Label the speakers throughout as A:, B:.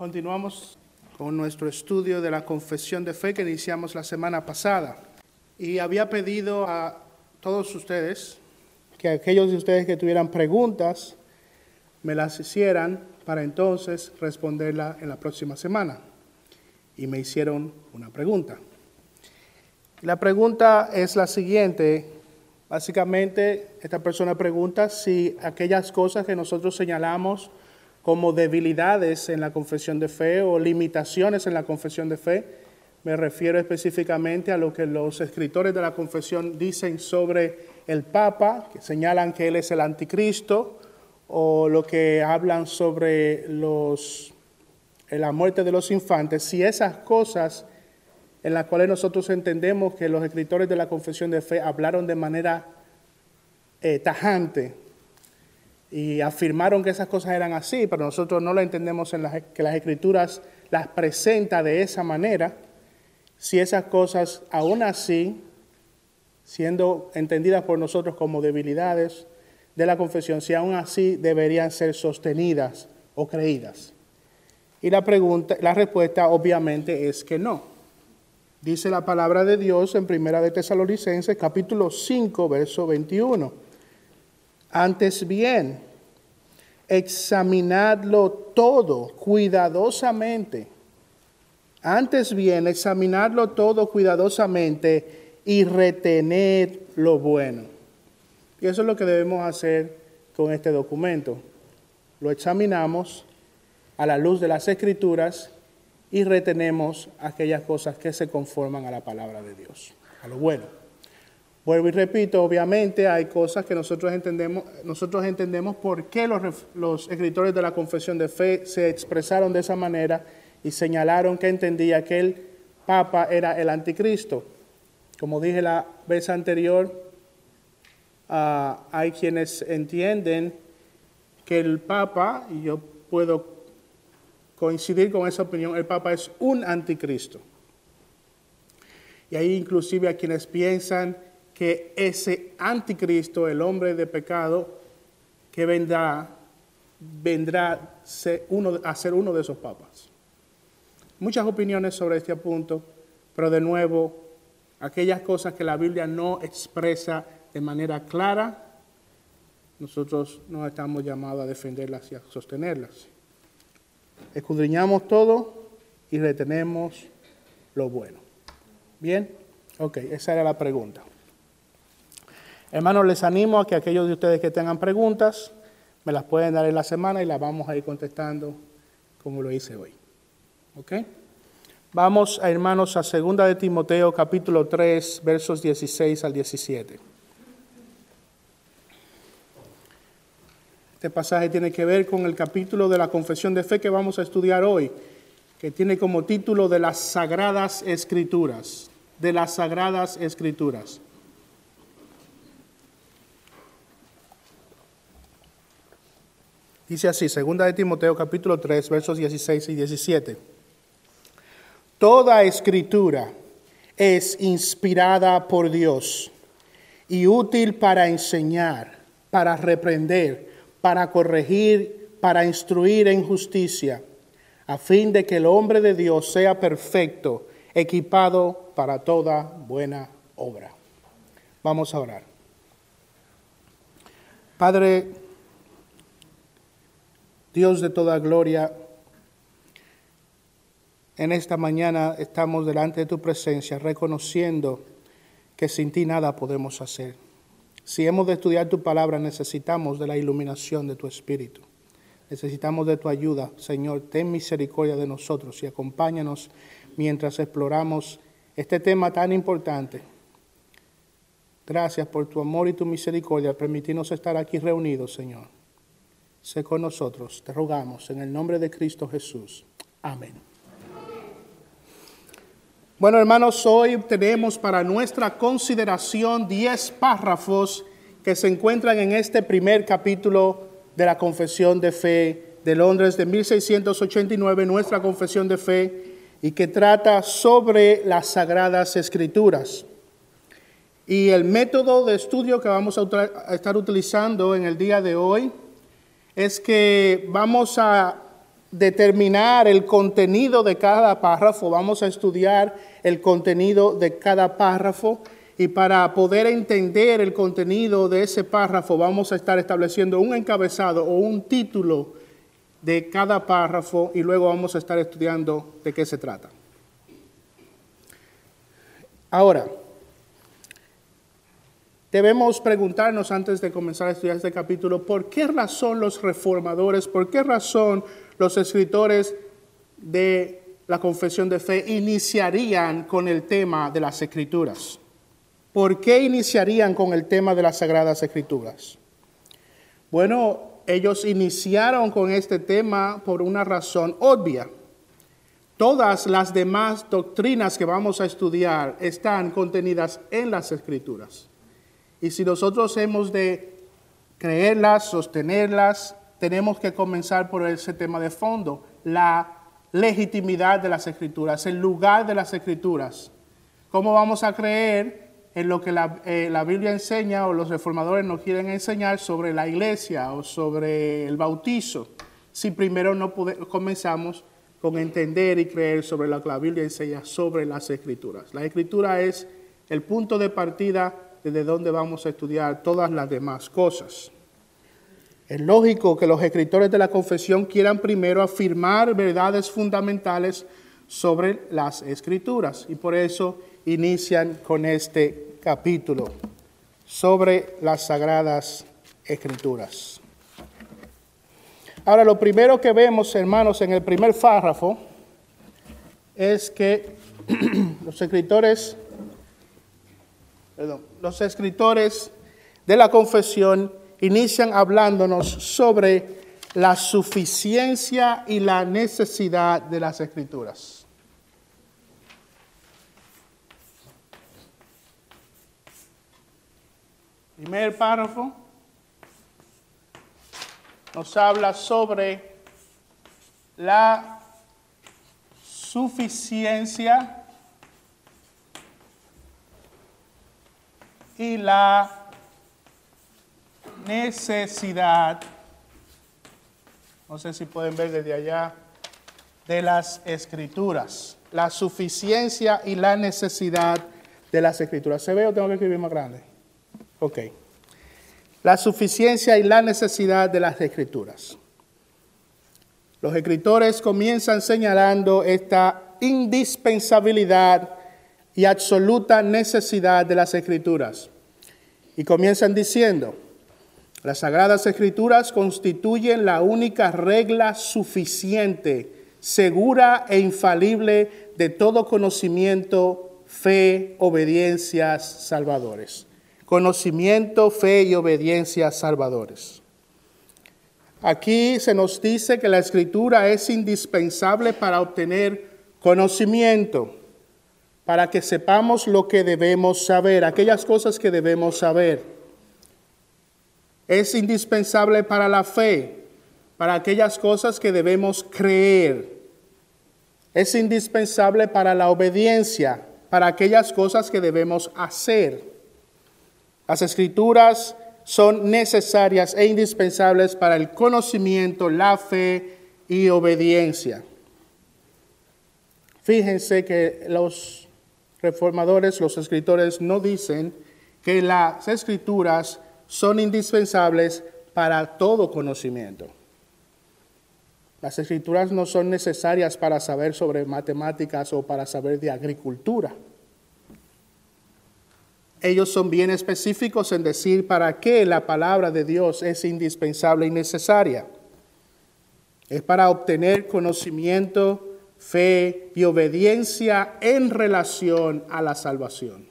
A: Continuamos con nuestro estudio de la confesión de fe que iniciamos la semana pasada. Y había pedido a todos ustedes que aquellos de ustedes que tuvieran preguntas me las hicieran para entonces responderla en la próxima semana. Y me hicieron una pregunta. La pregunta es la siguiente. Básicamente, esta persona pregunta si aquellas cosas que nosotros señalamos como debilidades en la confesión de fe o limitaciones en la confesión de fe. Me refiero específicamente a lo que los escritores de la confesión dicen sobre el Papa, que señalan que él es el anticristo, o lo que hablan sobre los, la muerte de los infantes, si esas cosas en las cuales nosotros entendemos que los escritores de la confesión de fe hablaron de manera eh, tajante y afirmaron que esas cosas eran así, pero nosotros no lo entendemos en las, que las escrituras las presenta de esa manera, si esas cosas aún así, siendo entendidas por nosotros como debilidades de la confesión, si aún así deberían ser sostenidas o creídas. Y la pregunta, la respuesta obviamente es que no. Dice la palabra de Dios en Primera de Tesalonicenses capítulo 5, verso 21. Antes bien, examinadlo todo cuidadosamente. Antes bien, examinadlo todo cuidadosamente y retener lo bueno. Y eso es lo que debemos hacer con este documento. Lo examinamos a la luz de las escrituras y retenemos aquellas cosas que se conforman a la palabra de Dios, a lo bueno. Vuelvo y repito, obviamente hay cosas que nosotros entendemos, nosotros entendemos por qué los, escritores de la confesión de fe se expresaron de esa manera y señalaron que entendía que el Papa era el anticristo. Como dije la vez anterior, ah, hay quienes entienden que el Papa, y yo puedo coincidir con esa opinión, el Papa es un anticristo. Y hay inclusive a quienes piensan que ese anticristo, el hombre de pecado, que vendrá, vendrá a ser uno de esos papas. Muchas opiniones sobre este punto, pero de nuevo, aquellas cosas que la Biblia no expresa de manera clara, nosotros no estamos llamados a defenderlas y a sostenerlas. Escudriñamos todo y retenemos lo bueno. ¿Bien? Ok, esa era la pregunta. Hermanos, les animo a que aquellos de ustedes que tengan preguntas, me las pueden dar en la semana y las vamos a ir contestando como lo hice hoy. ¿Ok? Vamos, a, hermanos, a 2 de Timoteo capítulo 3, versos 16 al 17. Este pasaje tiene que ver con el capítulo de la confesión de fe que vamos a estudiar hoy, que tiene como título de las sagradas escrituras, de las sagradas escrituras. Dice así, segunda de Timoteo capítulo 3, versos 16 y 17. Toda escritura es inspirada por Dios y útil para enseñar, para reprender, para corregir, para instruir en justicia, a fin de que el hombre de Dios sea perfecto, equipado para toda buena obra. Vamos a orar. Padre, Dios de toda gloria, en esta mañana estamos delante de tu presencia reconociendo que sin ti nada podemos hacer. Si hemos de estudiar tu palabra, necesitamos de la iluminación de tu Espíritu. Necesitamos de tu ayuda. Señor, ten misericordia de nosotros y acompáñanos mientras exploramos este tema tan importante. Gracias por tu amor y tu misericordia. Permitirnos estar aquí reunidos, Señor sé con nosotros, te rogamos en el nombre de Cristo Jesús. Amén. Bueno, hermanos, hoy tenemos para nuestra consideración 10 párrafos que se encuentran en este primer capítulo de la Confesión de Fe de Londres de 1689, nuestra Confesión de Fe, y que trata sobre las Sagradas Escrituras. Y el método de estudio que vamos a estar utilizando en el día de hoy es que vamos a determinar el contenido de cada párrafo, vamos a estudiar el contenido de cada párrafo y para poder entender el contenido de ese párrafo vamos a estar estableciendo un encabezado o un título de cada párrafo y luego vamos a estar estudiando de qué se trata. Ahora, debemos preguntarnos antes de comenzar a estudiar este capítulo, ¿por qué razón los reformadores, por qué razón los escritores de la confesión de fe iniciarían con el tema de las escrituras? ¿Por qué iniciarían con el tema de las sagradas escrituras? Bueno, ellos iniciaron con este tema por una razón obvia. Todas las demás doctrinas que vamos a estudiar están contenidas en las escrituras. Y si nosotros hemos de creerlas, sostenerlas, tenemos que comenzar por ese tema de fondo, la legitimidad de las escrituras, el lugar de las escrituras. ¿Cómo vamos a creer en lo que eh, la, Biblia enseña o los reformadores nos quieren enseñar sobre la iglesia o sobre el bautizo, si primero no comenzamos con entender y creer sobre lo que la Biblia enseña sobre las escrituras. La escritura es el punto de partida desde donde vamos a estudiar todas las demás cosas. Es lógico que los escritores de la confesión quieran primero afirmar verdades fundamentales sobre las escrituras y por eso inician con este capítulo sobre las sagradas escrituras. Ahora, lo primero que vemos, hermanos, en el primer párrafo es que los escritores, perdón, los escritores de la confesión inician hablándonos sobre la suficiencia y la necesidad de las escrituras. primer párrafo nos habla sobre la suficiencia y la necesidad, no sé si pueden ver desde allá, de las escrituras. La suficiencia y la necesidad de las escrituras. ¿Se ve o tengo que escribir más grande? Ok. La suficiencia y la necesidad de las escrituras. Los escritores comienzan señalando esta indispensabilidad y absoluta necesidad de las escrituras. Y comienzan diciendo, las sagradas escrituras constituyen la única regla suficiente, segura e infalible de todo conocimiento, fe, obediencias, salvadores conocimiento, fe y obediencia salvadores. Aquí se nos dice que la escritura es indispensable para obtener conocimiento, para que sepamos lo que debemos saber, aquellas cosas que debemos saber. Es indispensable para la fe, para aquellas cosas que debemos creer. Es indispensable para la obediencia, para aquellas cosas que debemos hacer. Las escrituras son necesarias e indispensables para el conocimiento, la fe y obediencia. Fíjense que los reformadores, los escritores no dicen que las escrituras son indispensables para todo conocimiento. Las escrituras no son necesarias para saber sobre matemáticas o para saber de agricultura ellos son bien específicos en decir para qué la palabra de Dios es indispensable y necesaria. Es para obtener conocimiento, fe y obediencia en relación a la salvación.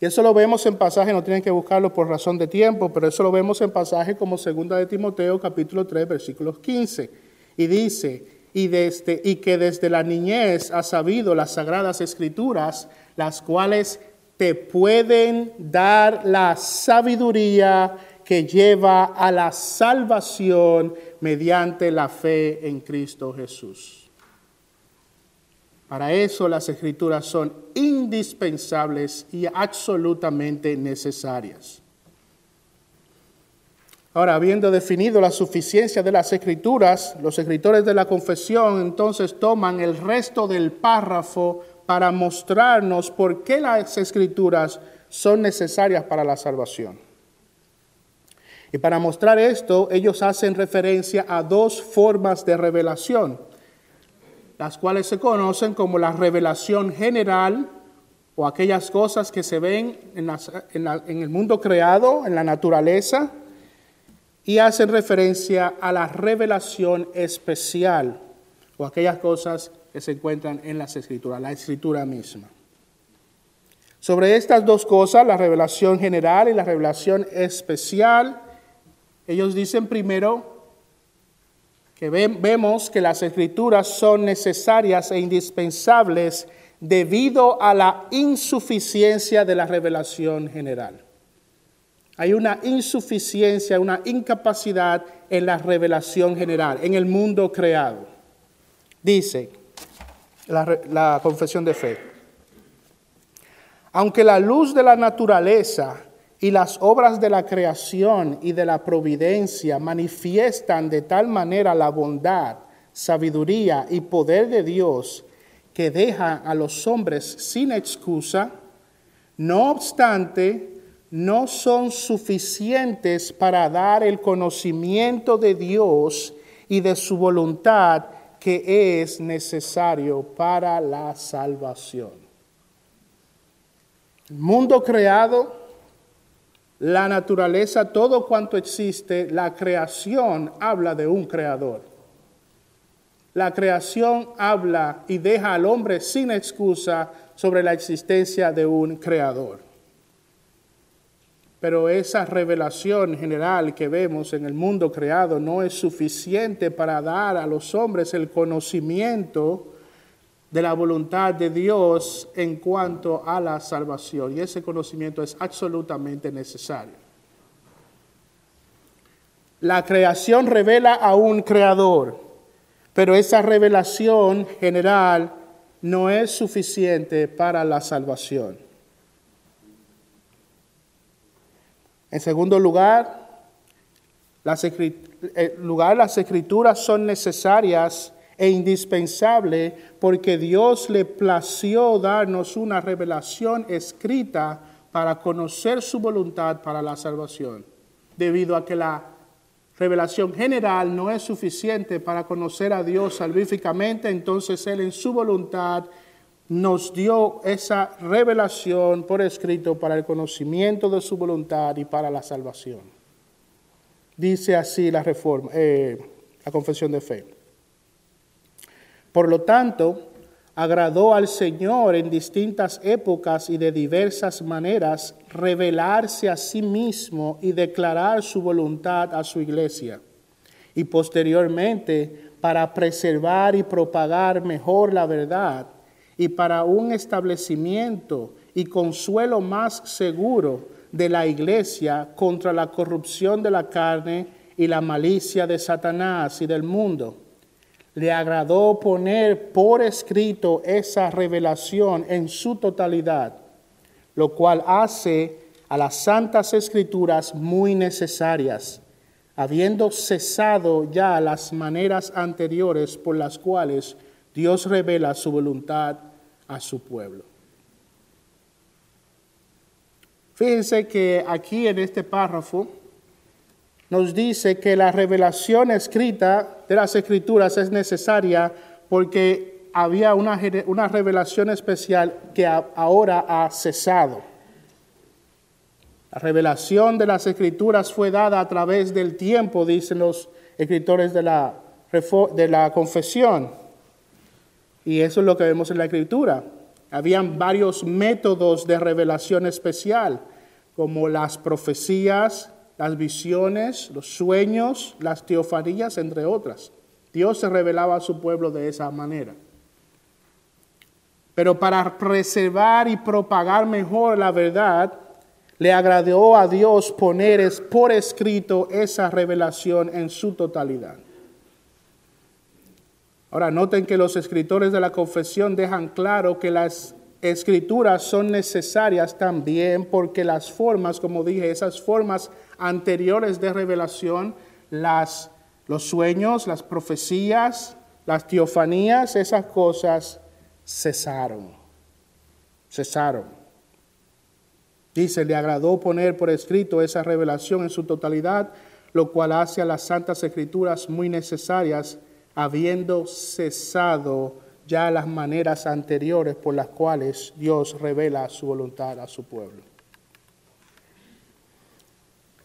A: Y eso lo vemos en pasaje, no tienen que buscarlo por razón de tiempo, pero eso lo vemos en pasaje como 2 de Timoteo capítulo 3 versículos 15. Y dice, y, desde, y que desde la niñez ha sabido las sagradas escrituras, las cuales te pueden dar la sabiduría que lleva a la salvación mediante la fe en Cristo Jesús. Para eso las escrituras son indispensables y absolutamente necesarias. Ahora, habiendo definido la suficiencia de las escrituras, los escritores de la confesión entonces toman el resto del párrafo para mostrarnos por qué las escrituras son necesarias para la salvación. Y para mostrar esto, ellos hacen referencia a dos formas de revelación, las cuales se conocen como la revelación general o aquellas cosas que se ven en, el mundo creado, en la naturaleza, y hacen referencia a la revelación especial o aquellas cosas que se encuentran en las escrituras, la escritura misma. Sobre estas dos cosas, la revelación general y la revelación especial, ellos dicen primero que vemos que las escrituras son necesarias e indispensables debido a la insuficiencia de la revelación general. Hay una insuficiencia, una incapacidad en la revelación general, en el mundo creado. Dice la, confesión de fe. Aunque la luz de la naturaleza y las obras de la creación y de la providencia manifiestan de tal manera la bondad, sabiduría y poder de Dios que deja a los hombres sin excusa, no obstante, no son suficientes para dar el conocimiento de Dios y de su voluntad que es necesario para la salvación. El mundo creado la naturaleza, todo cuanto existe, la creación habla de un creador. La creación habla y deja al hombre sin excusa sobre la existencia de un creador. Pero esa revelación general que vemos en el mundo creado no es suficiente para dar a los hombres el conocimiento de la voluntad de Dios en cuanto a la salvación. Y ese conocimiento es absolutamente necesario. La creación revela a un creador, pero esa revelación general no es suficiente para la salvación. En segundo lugar, las, eh, lugar, las escrituras son necesarias e indispensable porque Dios le plació darnos una revelación escrita para conocer su voluntad para la salvación, debido a que la revelación general no es suficiente para conocer a Dios salvíficamente, entonces Él en su voluntad nos dio esa revelación por escrito para el conocimiento de su voluntad y para la salvación. Dice así la reforma, eh, la confesión de fe. Por lo tanto, agradó al Señor en distintas épocas y de diversas maneras revelarse a sí mismo y declarar su voluntad a su iglesia. Y posteriormente, para preservar y propagar mejor la verdad y para un establecimiento y consuelo más seguro de la iglesia contra la corrupción de la carne y la malicia de Satanás y del mundo le agradó poner por escrito esa revelación en su totalidad, lo cual hace a las santas escrituras muy necesarias, habiendo cesado ya las maneras anteriores por las cuales Dios revela su voluntad a su pueblo. Fíjense que aquí en este párrafo nos dice que la revelación escrita de las escrituras es necesaria porque había una, una revelación especial que ahora ha cesado. La revelación de las escrituras fue dada a través del tiempo, dicen los escritores de la, de la confesión. Y eso es lo que vemos en la escritura. Habían varios métodos de revelación especial, como las profecías, las visiones, los sueños, las teofanías, entre otras. Dios se revelaba a su pueblo de esa manera. Pero para preservar y propagar mejor la verdad, le agradó a Dios poner por escrito esa revelación en su totalidad. Ahora, noten que los escritores de la confesión dejan claro que las escrituras son necesarias también porque las formas, como dije, esas formas anteriores de revelación, las, los sueños, las profecías, las teofanías, esas cosas cesaron. Cesaron. Dice, le agradó poner por escrito esa revelación en su totalidad, lo cual hace a las santas escrituras muy necesarias, habiendo cesado ya las maneras anteriores por las cuales Dios revela su voluntad a su pueblo.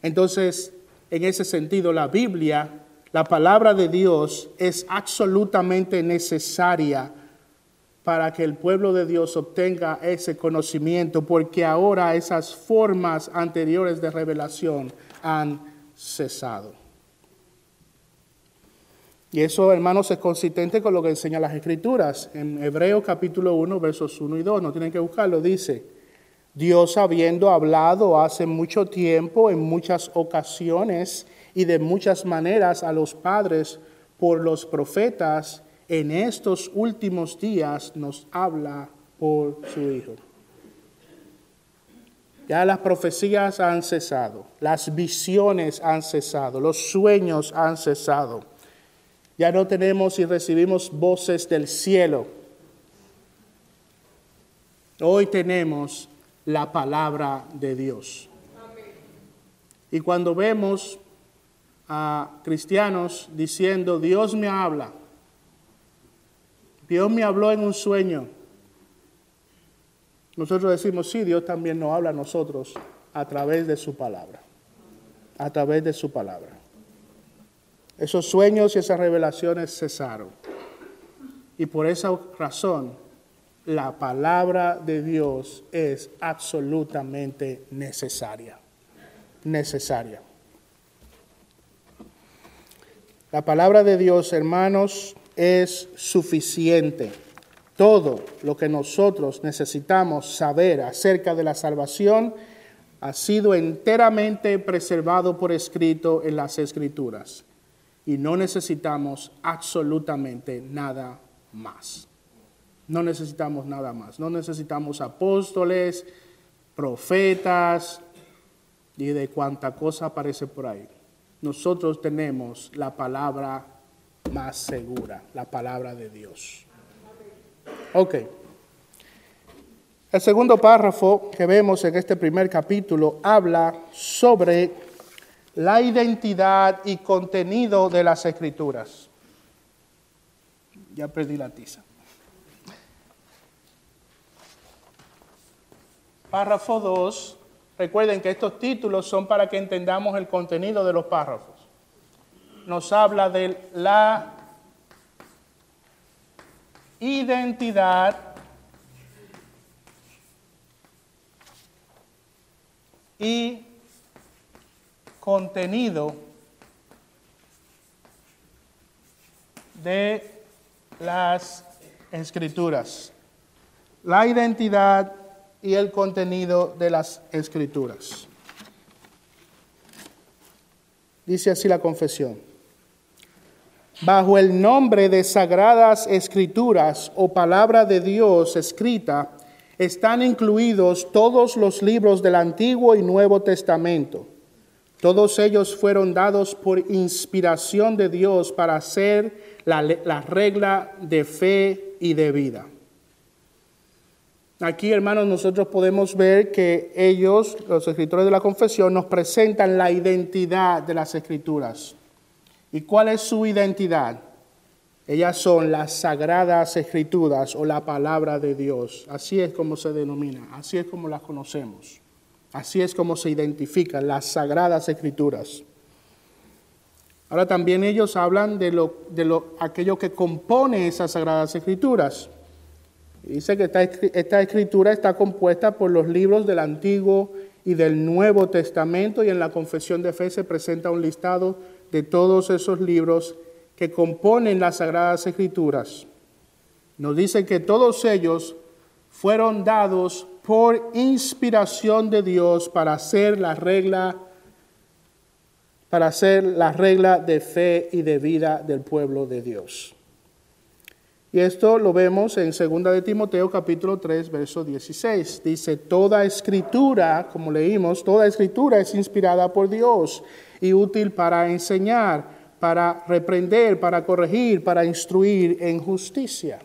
A: Entonces, en ese sentido, la Biblia, la palabra de Dios, es absolutamente necesaria para que el pueblo de Dios obtenga ese conocimiento, porque ahora esas formas anteriores de revelación han cesado. Y eso, hermanos, es consistente con lo que enseñan las Escrituras. En Hebreos capítulo 1, versos 1 y 2, no tienen que buscarlo, dice, Dios habiendo hablado hace mucho tiempo, en muchas ocasiones y de muchas maneras a los padres por los profetas, en estos últimos días nos habla por su Hijo. Ya las profecías han cesado, las visiones han cesado, los sueños han cesado. Ya no tenemos y recibimos voces del cielo. Hoy tenemos la palabra de Dios. Y cuando vemos a cristianos diciendo, Dios me habla, Dios me habló en un sueño, nosotros decimos, sí, Dios también nos habla a nosotros a través de su palabra, a través de su palabra. Esos sueños y esas revelaciones cesaron. Y por esa razón la palabra de Dios es absolutamente necesaria. Necesaria. La palabra de Dios, hermanos, es suficiente. Todo lo que nosotros necesitamos saber acerca de la salvación ha sido enteramente preservado por escrito en las escrituras. Y no necesitamos absolutamente nada más. No necesitamos nada más. No necesitamos apóstoles, profetas y de cuánta cosa aparece por ahí. Nosotros tenemos la palabra más segura, la palabra de Dios. Ok. El segundo párrafo que vemos en este primer capítulo habla sobre la identidad y contenido de las escrituras. Ya perdí la tiza. Párrafo 2. Recuerden que estos títulos son para que entendamos el contenido de los párrafos. Nos habla de la identidad y contenido de las escrituras. La identidad y el contenido de las escrituras. Dice así la confesión. Bajo el nombre de sagradas escrituras o palabra de Dios escrita, están incluidos todos los libros del Antiguo y Nuevo Testamento. Todos ellos fueron dados por inspiración de Dios para ser la, la regla de fe y de vida. Aquí, hermanos, nosotros podemos ver que ellos, los escritores de la confesión, nos presentan la identidad de las escrituras. ¿Y cuál es su identidad? Ellas son las sagradas escrituras o la palabra de Dios. Así es como se denomina, así es como las conocemos. Así es como se identifican las sagradas escrituras. Ahora también ellos hablan de, lo, de lo, aquello que compone esas sagradas escrituras. Dice que esta, escritura está compuesta por los libros del Antiguo y del Nuevo Testamento y en la confesión de fe se presenta un listado de todos esos libros que componen las Sagradas Escrituras. Nos dice que todos ellos fueron dados por inspiración de Dios para hacer la regla para hacer la regla de fe y de vida del pueblo de Dios. Y esto lo vemos en 2 de Timoteo capítulo 3, verso 16. Dice, toda escritura, como leímos, toda escritura es inspirada por Dios y útil para enseñar, para reprender, para corregir, para instruir en justicia.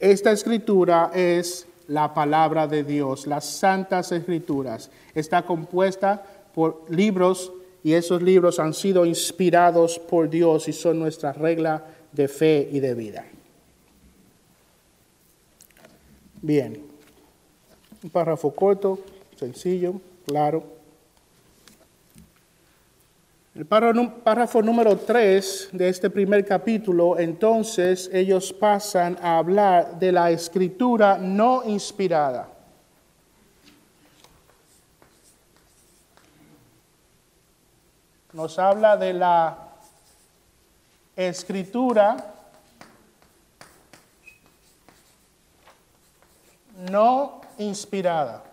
A: Esta escritura es la palabra de Dios, las santas escrituras. Está compuesta por libros y esos libros han sido inspirados por Dios y son nuestra regla de fe y de vida. Bien, un párrafo corto, sencillo, claro. El párrafo número 3 de este primer capítulo, entonces ellos pasan a hablar de la escritura no inspirada. Nos habla de la escritura no inspirada.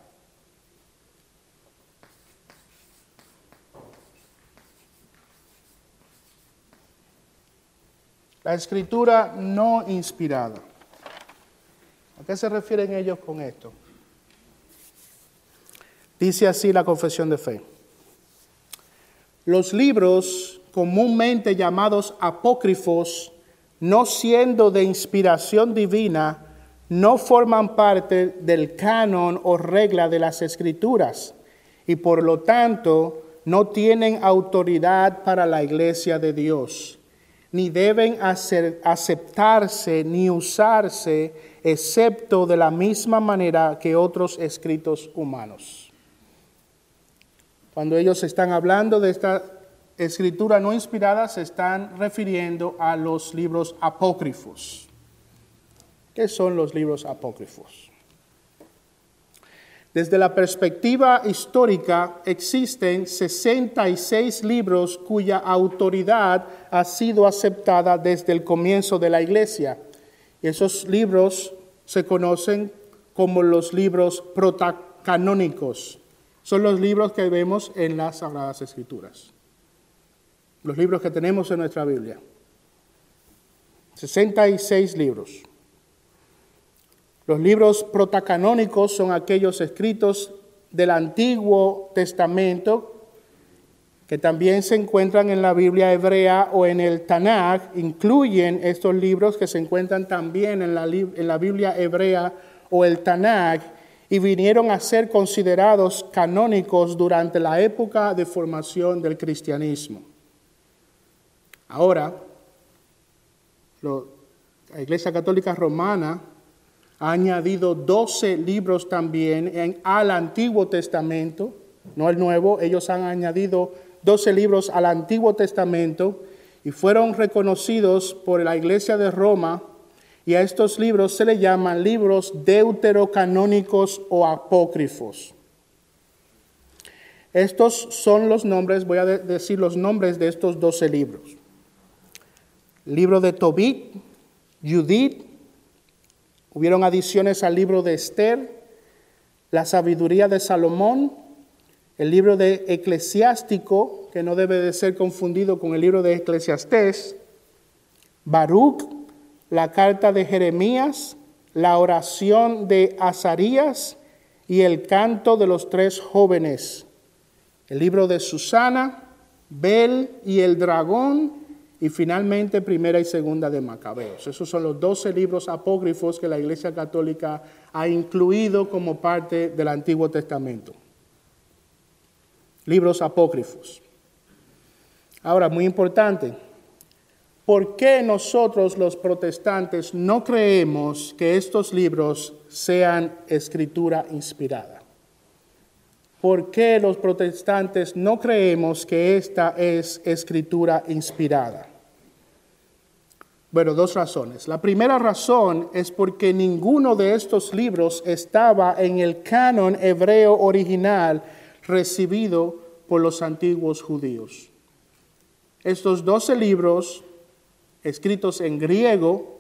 A: La escritura no inspirada. ¿A qué se refieren ellos con esto? Dice así la confesión de fe. Los libros comúnmente llamados apócrifos, no siendo de inspiración divina, no forman parte del canon o regla de las escrituras y por lo tanto no tienen autoridad para la iglesia de Dios, ni deben aceptarse ni usarse excepto de la misma manera que otros escritos humanos. Cuando ellos están hablando de esta escritura no inspirada, se están refiriendo a los libros apócrifos. ¿Qué son los libros apócrifos? Desde la perspectiva histórica, existen 66 libros cuya autoridad ha sido aceptada desde el comienzo de la iglesia. Esos libros se conocen como los libros protacanónicos son los libros que vemos en las Sagradas Escrituras. Los libros que tenemos en nuestra Biblia. 66 libros. Los libros protacanónicos son aquellos escritos del Antiguo Testamento que también se encuentran en la Biblia hebrea o en el Tanakh, incluyen estos libros que se encuentran también en la, en la Biblia hebrea o el Tanakh, y vinieron a ser considerados canónicos durante la época de formación del cristianismo. Ahora, la Iglesia Católica Romana ha añadido 12 libros también al Antiguo Testamento, no el Nuevo, ellos han añadido 12 libros al Antiguo Testamento y fueron reconocidos por la Iglesia de Roma y a estos libros se le llaman libros deuterocanónicos o apócrifos. Estos son los nombres, voy a decir los nombres de estos doce libros. Libro de Tobit, Judith, hubieron adiciones al libro de Esther, la sabiduría de Salomón, el libro de Eclesiástico, que no debe de ser confundido con el libro de Eclesiastés, Baruch, la carta de Jeremías, la oración de Azarías y el canto de los tres jóvenes, el libro de Susana, Bel y el dragón, y finalmente primera y segunda de Macabeos. Esos son los doce libros apócrifos que la Iglesia Católica ha incluido como parte del Antiguo Testamento. Libros apócrifos. Ahora, muy importante, ¿por qué nosotros los protestantes no creemos que estos libros sean escritura inspirada? ¿Por qué los protestantes no creemos que esta es escritura inspirada? Bueno, dos razones. La primera razón es porque ninguno de estos libros estaba en el canon hebreo original recibido por los antiguos judíos. Estos doce libros escritos en griego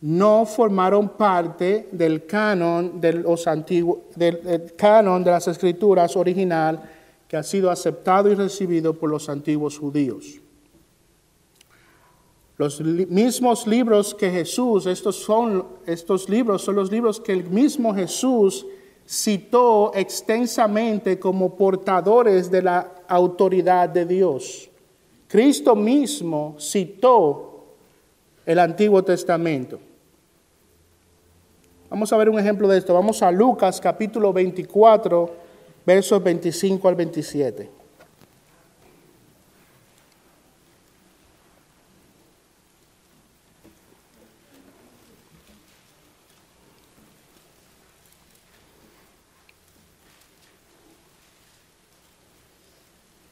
A: no formaron parte del canon de los antiguos, de las escrituras original que ha sido aceptado y recibido por los antiguos judíos. Los mismos libros que Jesús, estos, son, estos libros son los libros que el mismo Jesús citó extensamente como portadores de la autoridad de Dios. Cristo mismo citó el Antiguo Testamento. Vamos a ver un ejemplo de esto. Vamos a Lucas capítulo 24, versos 25 al 27.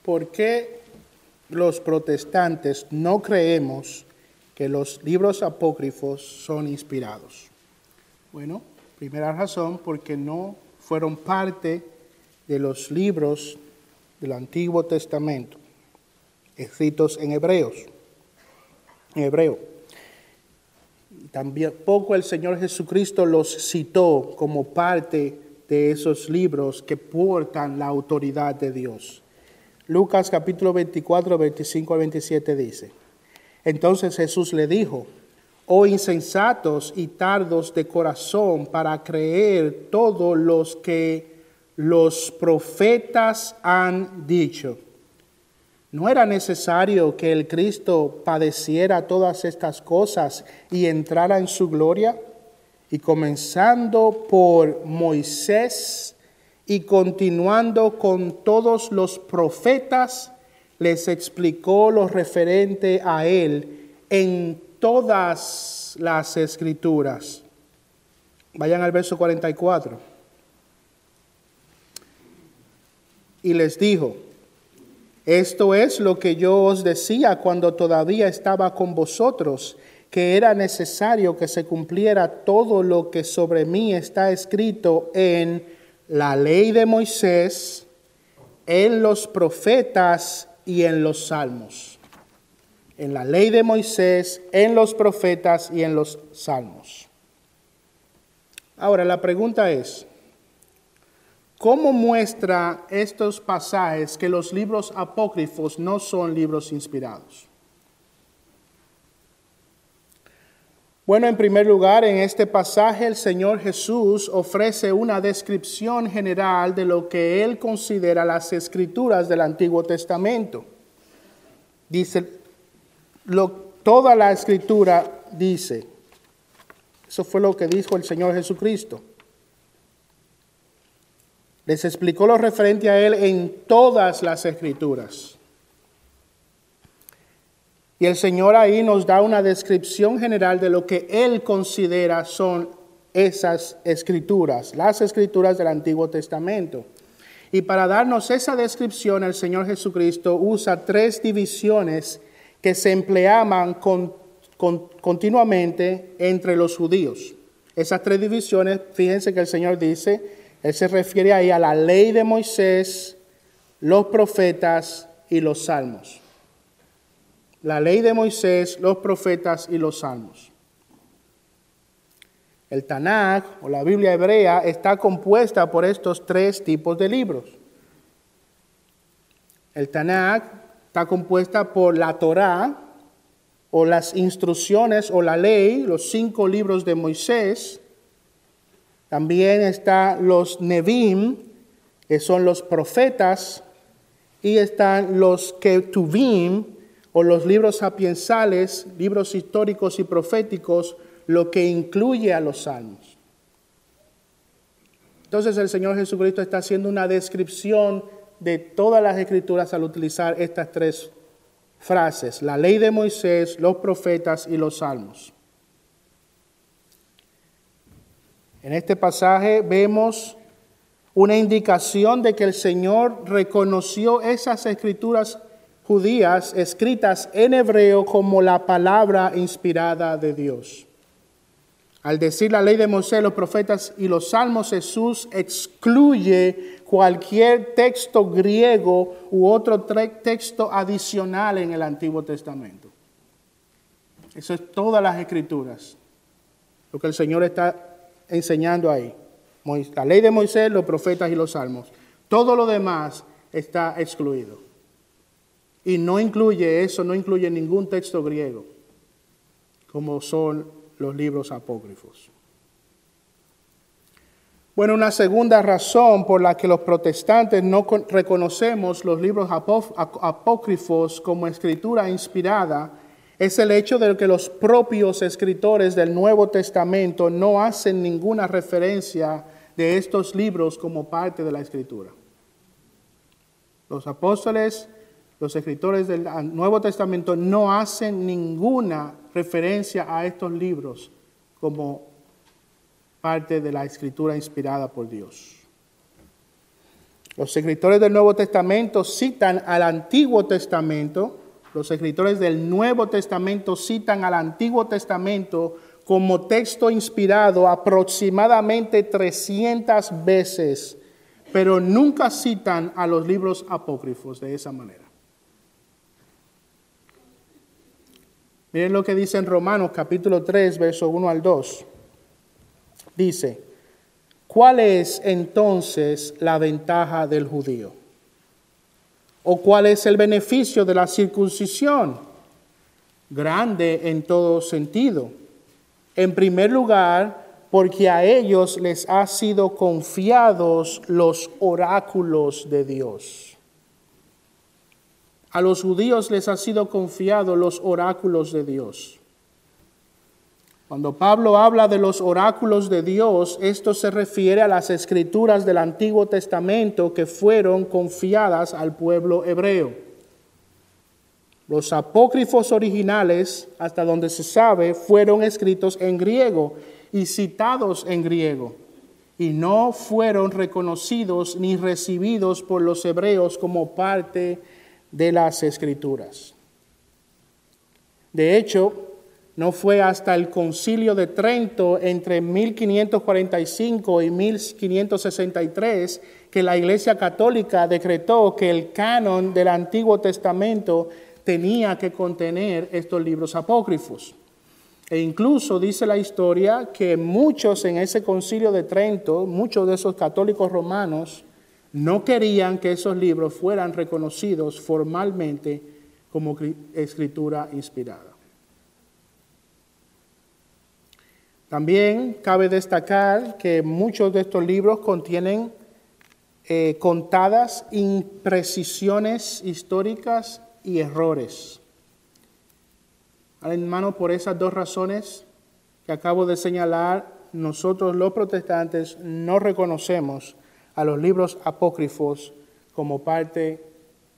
A: ¿Por qué los protestantes no creemos que los libros apócrifos son inspirados? Bueno, primera razón, porque no fueron parte de los libros del Antiguo Testamento, escritos en hebreos, en hebreo. También poco el Señor Jesucristo los citó como parte de esos libros que portan la autoridad de Dios. Lucas capítulo 24, 25 al 27 dice, entonces Jesús le dijo, oh insensatos y tardos de corazón para creer todos los que los profetas han dicho. ¿No era necesario que el Cristo padeciera todas estas cosas y entrara en su gloria? Y comenzando por Moisés, y continuando con todos los profetas, les explicó lo referente a él en todas las escrituras. Vayan al verso 44. Y les dijo, esto es lo que yo os decía cuando todavía estaba con vosotros, que era necesario que se cumpliera todo lo que sobre mí está escrito en la ley de Moisés, en los profetas y en los salmos. En la ley de Moisés, en los profetas y en los salmos. Ahora, la pregunta es, ¿cómo muestra estos pasajes que los libros apócrifos no son libros inspirados? Bueno, en primer lugar, en este pasaje el Señor Jesús ofrece una descripción general de lo que Él considera las escrituras del Antiguo Testamento. Dice, lo, toda la escritura dice, eso fue lo que dijo el Señor Jesucristo. Les explicó lo referente a Él en todas las escrituras. Y el Señor ahí nos da una descripción general de lo que Él considera son esas escrituras, las escrituras del Antiguo Testamento. Y para darnos esa descripción, el Señor Jesucristo usa tres divisiones que se empleaban continuamente entre los judíos. Esas tres divisiones, fíjense que el Señor dice, Él se refiere ahí a la ley de Moisés, los profetas y los salmos la ley de Moisés, los profetas y los salmos. El Tanakh o la Biblia hebrea está compuesta por estos tres tipos de libros. El Tanakh está compuesta por la Torá o las instrucciones o la ley, los cinco libros de Moisés. También están los Nevim, que son los profetas, y están los Ketuvim, o los libros sapiensales, libros históricos y proféticos, lo que incluye a los salmos. Entonces el Señor Jesucristo está haciendo una descripción de todas las escrituras al utilizar estas tres frases, la ley de Moisés, los profetas y los salmos. En este pasaje vemos una indicación de que el Señor reconoció esas escrituras judías escritas en hebreo como la palabra inspirada de Dios. Al decir la ley de Moisés, los profetas y los salmos, Jesús excluye cualquier texto griego u otro texto adicional en el Antiguo Testamento. Eso es todas las escrituras, lo que el Señor está enseñando ahí. La ley de Moisés, los profetas y los salmos. Todo lo demás está excluido. Y no incluye eso, no incluye ningún texto griego. como son los libros apócrifos. Bueno, una segunda razón por la que los protestantes no reconocemos los libros apócrifos como escritura inspirada es el hecho de que los propios escritores del Nuevo Testamento no hacen ninguna referencia de estos libros como parte de la escritura. Los apóstoles, los escritores del Nuevo Testamento no hacen ninguna referencia a estos libros como parte de la escritura inspirada por Dios. Los escritores del Nuevo Testamento citan al Antiguo Testamento, los escritores del Nuevo Testamento citan al Antiguo Testamento como texto inspirado aproximadamente 300 veces, pero nunca citan a los libros apócrifos de esa manera. Miren lo que dice en Romanos capítulo 3, verso 1 al 2. Dice, ¿cuál es entonces la ventaja del judío? ¿O cuál es el beneficio de la circuncisión? Grande en todo sentido. En primer lugar, porque a ellos les ha sido confiados los oráculos de Dios. A los judíos les ha sido confiado los oráculos de Dios. Cuando Pablo habla de los oráculos de Dios, esto se refiere a las escrituras del Antiguo Testamento que fueron confiadas al pueblo hebreo. Los apócrifos originales, hasta donde se sabe, fueron escritos en griego y citados en griego, y no fueron reconocidos ni recibidos por los hebreos como parte de las escrituras. De hecho, no fue hasta el concilio de Trento entre 1545 y 1563 que la Iglesia Católica decretó que el canon del Antiguo Testamento tenía que contener estos libros apócrifos. E incluso dice la historia que muchos en ese concilio de Trento, muchos de esos católicos romanos, no querían que esos libros fueran reconocidos formalmente como escritura inspirada. También cabe destacar que muchos de estos libros contienen eh, contadas imprecisiones históricas y errores. Hermano, por esas dos razones que acabo de señalar, nosotros los protestantes no reconocemos a los libros apócrifos como parte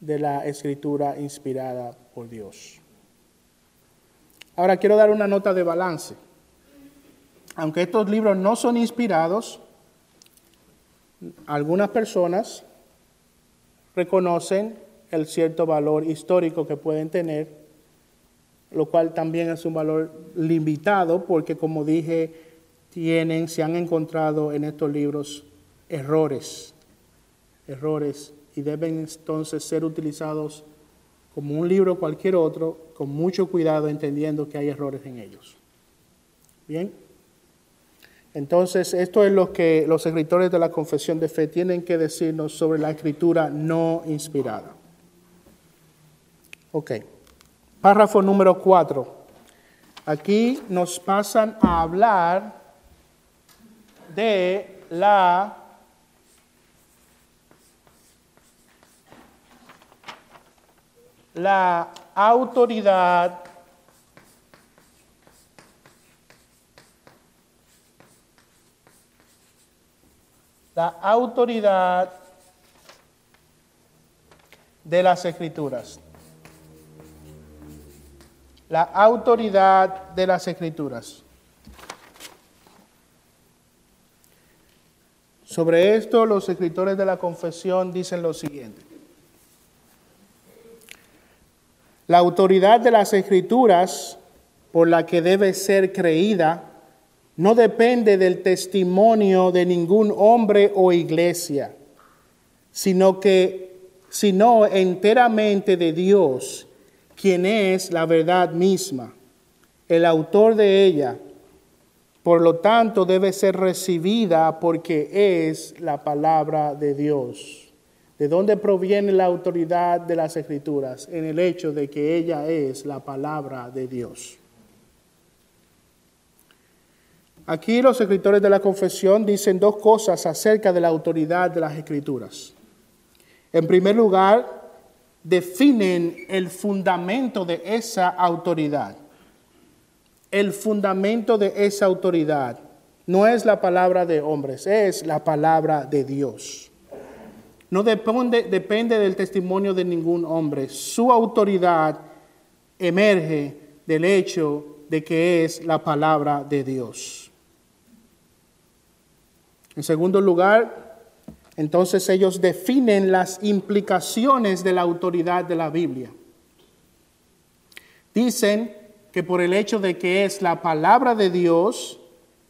A: de la escritura inspirada por Dios. Ahora quiero dar una nota de balance aunque estos libros no son inspirados, algunas personas reconocen el cierto valor histórico que pueden tener, lo cual también es un valor limitado porque, como dije, tienen, se han encontrado en estos libros errores, errores, y deben entonces ser utilizados como un libro cualquier otro, con mucho cuidado, entendiendo que hay errores en ellos. Bien. Entonces, esto es lo que los escritores de la confesión de fe tienen que decirnos sobre la escritura no inspirada. Ok, párrafo número cuatro. Aquí nos pasan a hablar de la la autoridad la autoridad de las escrituras. La autoridad de las escrituras. Sobre esto los escritores de la confesión dicen lo siguiente. La autoridad de las escrituras por la que debe ser creída no depende del testimonio de ningún hombre o iglesia, sino que sino enteramente de Dios, quien es la verdad misma, el autor de ella. Por lo tanto, debe ser recibida porque es la palabra de Dios. ¿De dónde proviene la autoridad de las escrituras? En el hecho de que ella es la palabra de Dios. Aquí los escritores de la confesión dicen dos cosas acerca de la autoridad de las escrituras. En primer lugar, definen el fundamento de esa autoridad. El fundamento de esa autoridad no es la palabra de hombres, es la palabra de Dios. No depende, depende del testimonio de ningún hombre. Su autoridad emerge del hecho de que es la palabra de Dios. En segundo lugar, entonces ellos definen las implicaciones de la autoridad de la Biblia. Dicen que por el hecho de que es la palabra de Dios,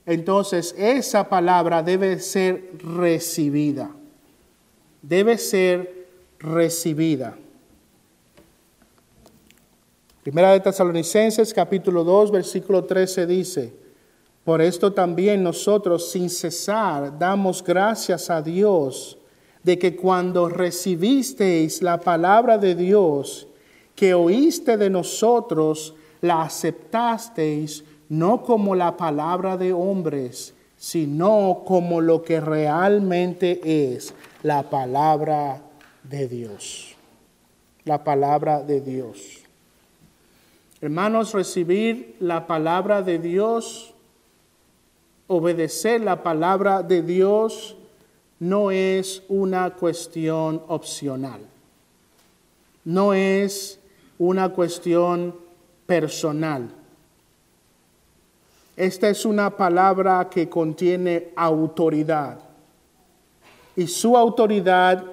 A: entonces esa palabra debe ser recibida. Debe ser recibida. Primera de Tesalonicenses capítulo 2 versículo 13 dice, por esto también nosotros sin cesar damos gracias a Dios de que cuando recibisteis la palabra de Dios que oíste de nosotros, la aceptasteis no como la palabra de hombres, sino como lo que realmente es la palabra de Dios. La palabra de Dios. Hermanos, recibir la palabra de Dios obedecer la palabra de Dios no es una cuestión opcional, no es una cuestión personal. Esta es una palabra que contiene autoridad y su autoridad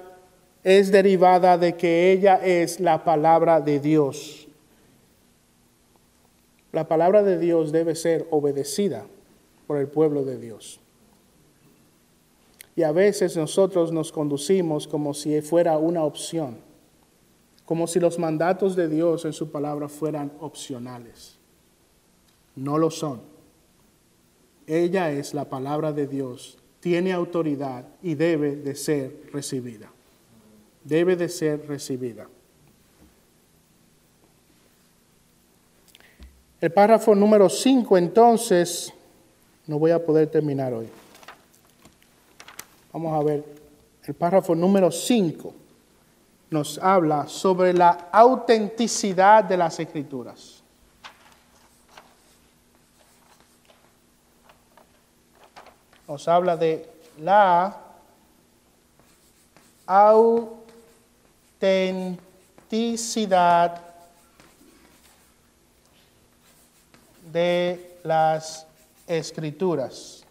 A: es derivada de que ella es la palabra de Dios. La palabra de Dios debe ser obedecida por el pueblo de Dios. Y a veces nosotros nos conducimos como si fuera una opción, como si los mandatos de Dios en su palabra fueran opcionales. No lo son. Ella es la palabra de Dios, tiene autoridad y debe de ser recibida. Debe de ser recibida. El párrafo número 5 entonces no voy a poder terminar hoy. Vamos a ver, el párrafo número 5 nos habla sobre la autenticidad de las escrituras. Nos habla de la autenticidad de las escrituras,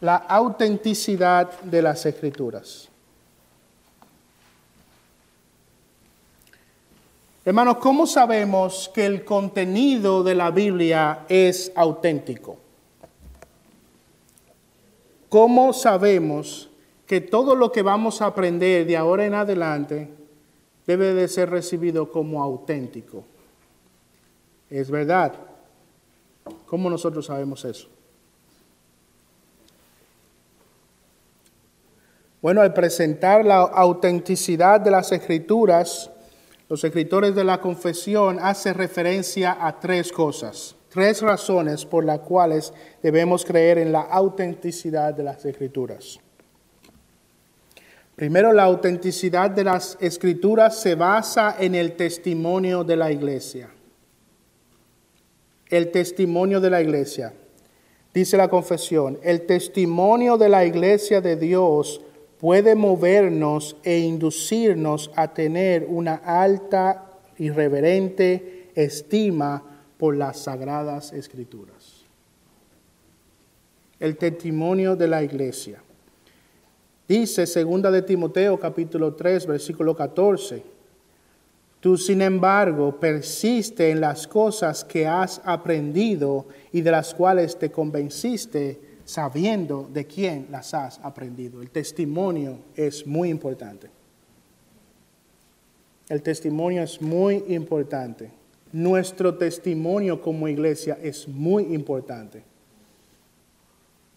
A: la autenticidad de las escrituras. Hermanos, ¿cómo sabemos que el contenido de la Biblia es auténtico? ¿Cómo sabemos que todo lo que vamos a aprender de ahora en adelante debe de ser recibido como auténtico? Es verdad, ¿Cómo nosotros sabemos eso? Bueno, al presentar la autenticidad de las escrituras, los escritores de la confesión hacen referencia a tres cosas, tres razones por las cuales debemos creer en la autenticidad de las escrituras. Primero, la autenticidad de las escrituras se basa en el testimonio de la iglesia el testimonio de la iglesia. Dice la confesión, el testimonio de la iglesia de Dios puede movernos e inducirnos a tener una alta y reverente estima por las sagradas escrituras. El testimonio de la iglesia. Dice segunda de Timoteo capítulo 3 versículo 14 Tú, sin embargo, persiste en las cosas que has aprendido y de las cuales te convenciste sabiendo de quién las has aprendido. El testimonio es muy importante. El testimonio es muy importante. Nuestro testimonio como iglesia es muy importante.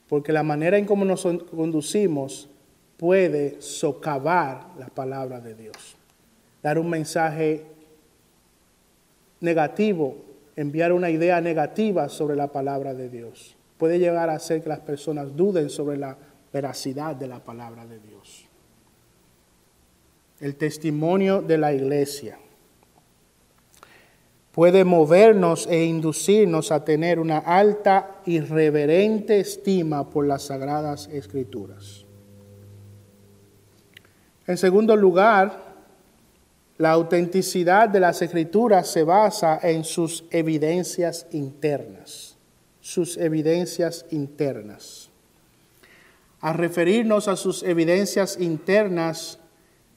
A: Porque la manera en cómo nos conducimos puede socavar la palabra de Dios dar un mensaje negativo, enviar una idea negativa sobre la palabra de Dios. puede llegar a hacer que las personas duden sobre la veracidad de la palabra de Dios. El testimonio de la iglesia puede movernos e inducirnos a tener una alta y reverente estima por las sagradas escrituras. En segundo lugar, la autenticidad de las escrituras se basa en sus evidencias internas, sus evidencias internas. Al referirnos a sus evidencias internas,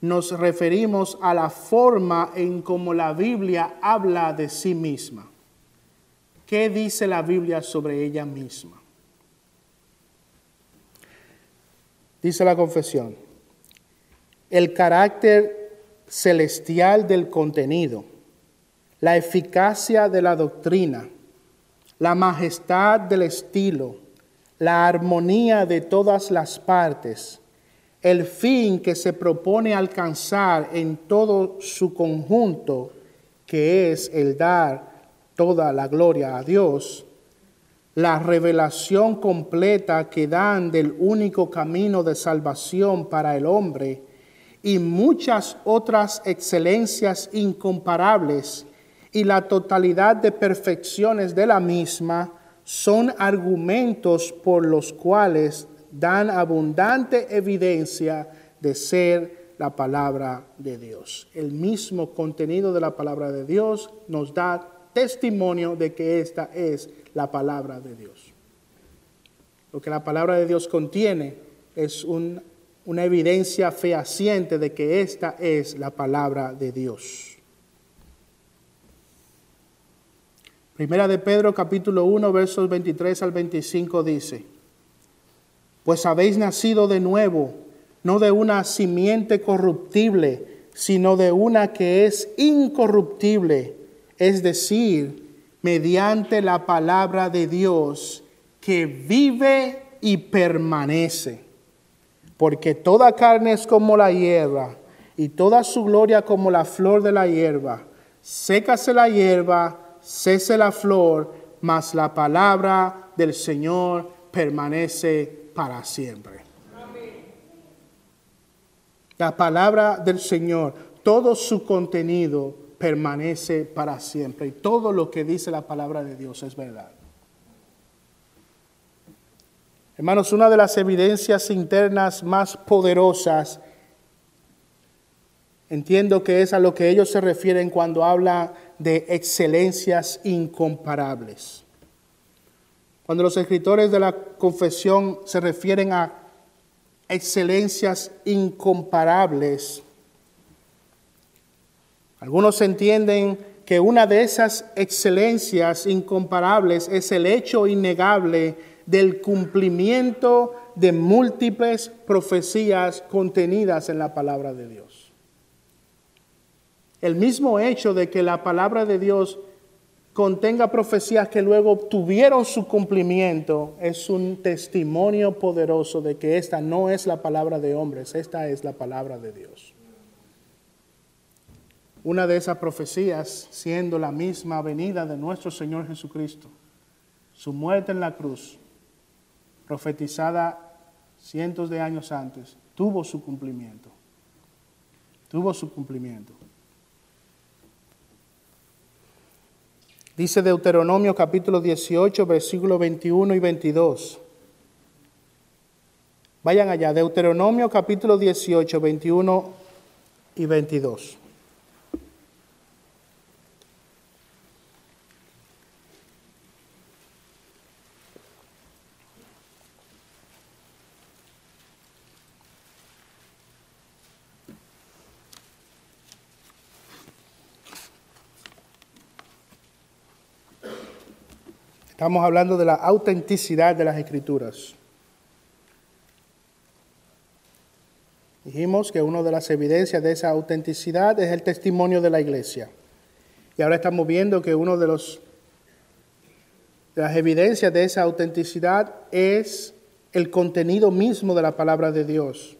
A: nos referimos a la forma en cómo la Biblia habla de sí misma. ¿Qué dice la Biblia sobre ella misma? Dice la confesión, el carácter celestial del contenido, la eficacia de la doctrina, la majestad del estilo, la armonía de todas las partes, el fin que se propone alcanzar en todo su conjunto, que es el dar toda la gloria a Dios, la revelación completa que dan del único camino de salvación para el hombre y muchas otras excelencias incomparables y la totalidad de perfecciones de la misma son argumentos por los cuales dan abundante evidencia de ser la palabra de Dios. El mismo contenido de la palabra de Dios nos da testimonio de que esta es la palabra de Dios. Lo que la palabra de Dios contiene es una evidencia fehaciente de que esta es la palabra de Dios. Primera de Pedro capítulo 1 versos 23 al 25 dice, pues habéis nacido de nuevo, no de una simiente corruptible, sino de una que es incorruptible, es decir, mediante la palabra de Dios que vive y permanece. Porque toda carne es como la hierba, y toda su gloria como la flor de la hierba. Sécase la hierba, cese la flor, mas la palabra del Señor permanece para siempre. La palabra del Señor, todo su contenido permanece para siempre. Y todo lo que dice la palabra de Dios es verdad. Hermanos, una de las evidencias internas más poderosas, entiendo que es a lo que ellos se refieren cuando hablan de excelencias incomparables. Cuando los escritores de la confesión se refieren a excelencias incomparables, algunos entienden que una de esas excelencias incomparables es el hecho innegable del cumplimiento de múltiples profecías contenidas en la palabra de Dios. El mismo hecho de que la palabra de Dios contenga profecías que luego tuvieron su cumplimiento, es un testimonio poderoso de que esta no es la palabra de hombres, esta es la palabra de Dios. Una de esas profecías siendo la misma venida de nuestro Señor Jesucristo, su muerte en la cruz, profetizada cientos de años antes, tuvo su cumplimiento. Tuvo su cumplimiento. Dice Deuteronomio capítulo 18, versículos 21 y 22. Vayan allá, Deuteronomio capítulo 18, 21 y 22. Estamos hablando de la autenticidad de las escrituras. Dijimos que una de las evidencias de esa autenticidad es el testimonio de la iglesia. Y ahora estamos viendo que una de, de las evidencias de esa autenticidad es el contenido mismo de la palabra de Dios.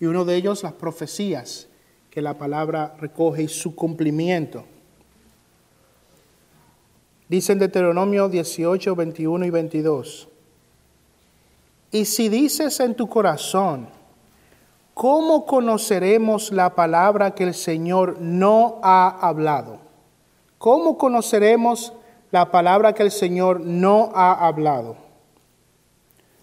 A: Y uno de ellos las profecías que la palabra recoge y su cumplimiento. Dice en Deuteronomio 18, 21 y 22. Y si dices en tu corazón, ¿cómo conoceremos la palabra que el Señor no ha hablado? ¿Cómo conoceremos la palabra que el Señor no ha hablado?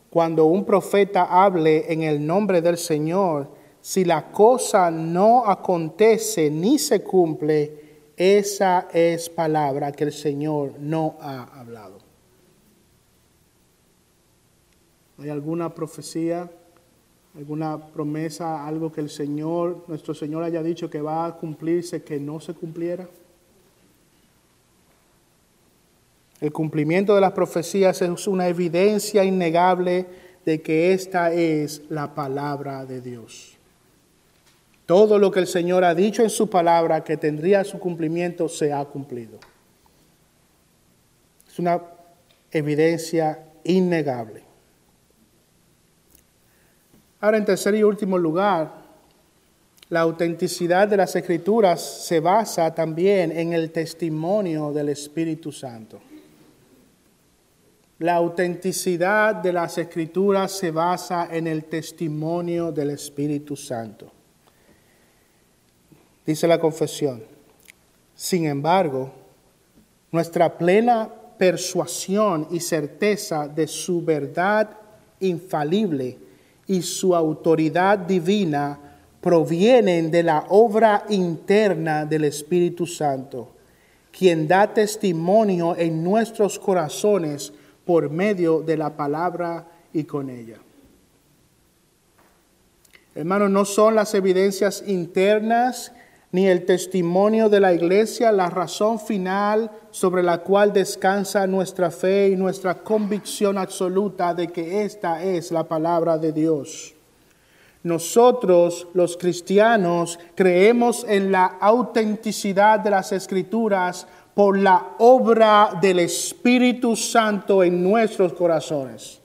A: Cuando un profeta hable en el nombre del Señor, si la cosa no acontece ni se cumple, esa es palabra que el Señor no ha hablado. ¿Hay alguna profecía, alguna promesa, algo que el Señor, nuestro Señor haya dicho que va a cumplirse que no se cumpliera? El cumplimiento de las profecías es una evidencia innegable de que esta es la palabra de Dios. Todo lo que el Señor ha dicho en su palabra que tendría su cumplimiento se ha cumplido. Es una evidencia innegable. Ahora, en tercer y último lugar, la autenticidad de las escrituras se basa también en el testimonio del Espíritu Santo. La autenticidad de las escrituras se basa en el testimonio del Espíritu Santo. Dice la confesión, sin embargo, nuestra plena persuasión y certeza de su verdad infalible y su autoridad divina provienen de la obra interna del Espíritu Santo, quien da testimonio en nuestros corazones por medio de la palabra y con ella. Hermanos, no son las evidencias internas ni el testimonio de la iglesia la razón final sobre la cual descansa nuestra fe y nuestra convicción absoluta de que esta es la palabra de Dios. Nosotros, los cristianos, creemos en la autenticidad de las escrituras por la obra del Espíritu Santo en nuestros corazones.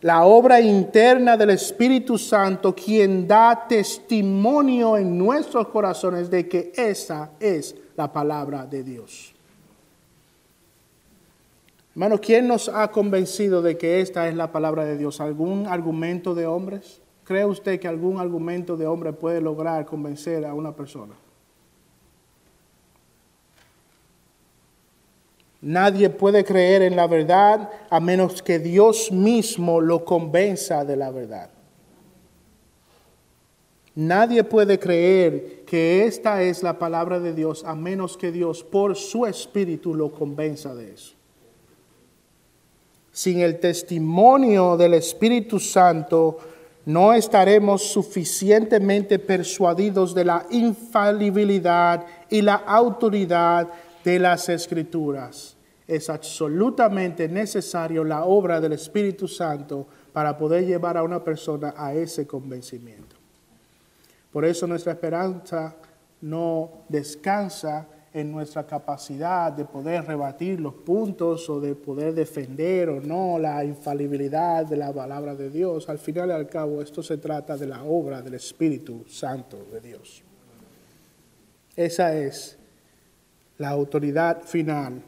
A: La obra interna del Espíritu Santo, quien da testimonio en nuestros corazones de que esa es la palabra de Dios. Hermano, ¿quién nos ha convencido de que esta es la palabra de Dios? ¿Algún argumento de hombres? ¿Cree usted que algún argumento de hombre puede lograr convencer a una persona? Nadie puede creer en la verdad a menos que Dios mismo lo convenza de la verdad. Nadie puede creer que esta es la palabra de Dios a menos que Dios por su espíritu lo convenza de eso. Sin el testimonio del Espíritu Santo no estaremos suficientemente persuadidos de la infalibilidad y la autoridad de las escrituras. Es absolutamente necesario la obra del Espíritu Santo para poder llevar a una persona a ese convencimiento. Por eso nuestra esperanza no descansa en nuestra capacidad de poder rebatir los puntos o de poder defender o no la infalibilidad de la palabra de Dios. Al final y al cabo, esto se trata de la obra del Espíritu Santo de Dios. Esa es la autoridad final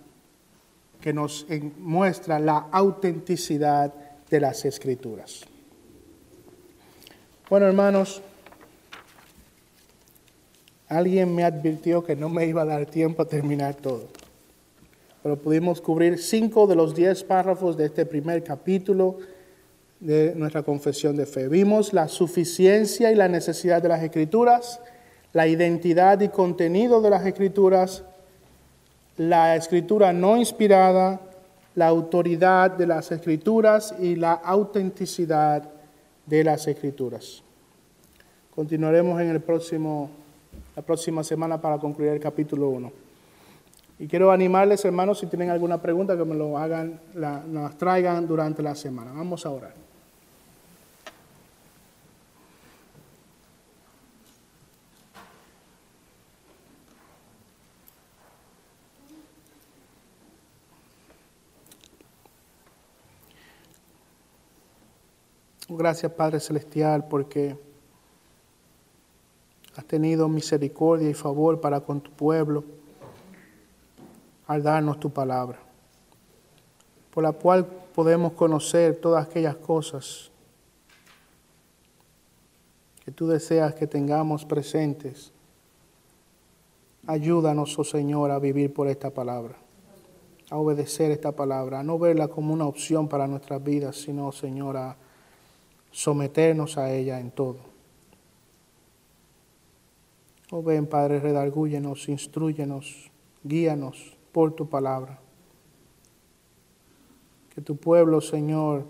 A: que nos muestra la autenticidad de las escrituras. Bueno, hermanos, alguien me advirtió que no me iba a dar tiempo a terminar todo, pero pudimos cubrir cinco de los diez párrafos de este primer capítulo de nuestra confesión de fe. Vimos la suficiencia y la necesidad de las escrituras, la identidad y contenido de las escrituras, la escritura no inspirada, la autoridad de las escrituras y la autenticidad de las escrituras. Continuaremos en el próximo, la próxima semana para concluir el capítulo 1. Y quiero animarles, hermanos, si tienen alguna pregunta, que me lo hagan, la, nos traigan durante la semana. Vamos a orar. Gracias Padre Celestial porque has tenido misericordia y favor para con tu pueblo al darnos tu palabra. por la cual podemos conocer todas aquellas cosas que tú deseas que tengamos presentes. Ayúdanos, oh Señor, a vivir por esta palabra, a obedecer esta palabra, a no verla como una opción para nuestras vidas, sino, Señor, a someternos a ella en todo. Oh ven, Padre, redargúyenos, instruyenos, guíanos por tu palabra. Que tu pueblo, Señor,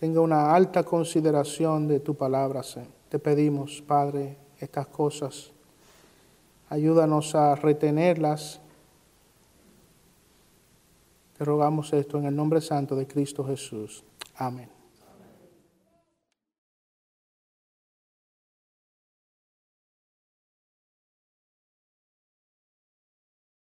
A: tenga una alta consideración de tu palabra. Te pedimos, Padre, estas cosas. Ayúdanos a retenerlas. Te rogamos esto en el nombre santo de Cristo Jesús. Amén.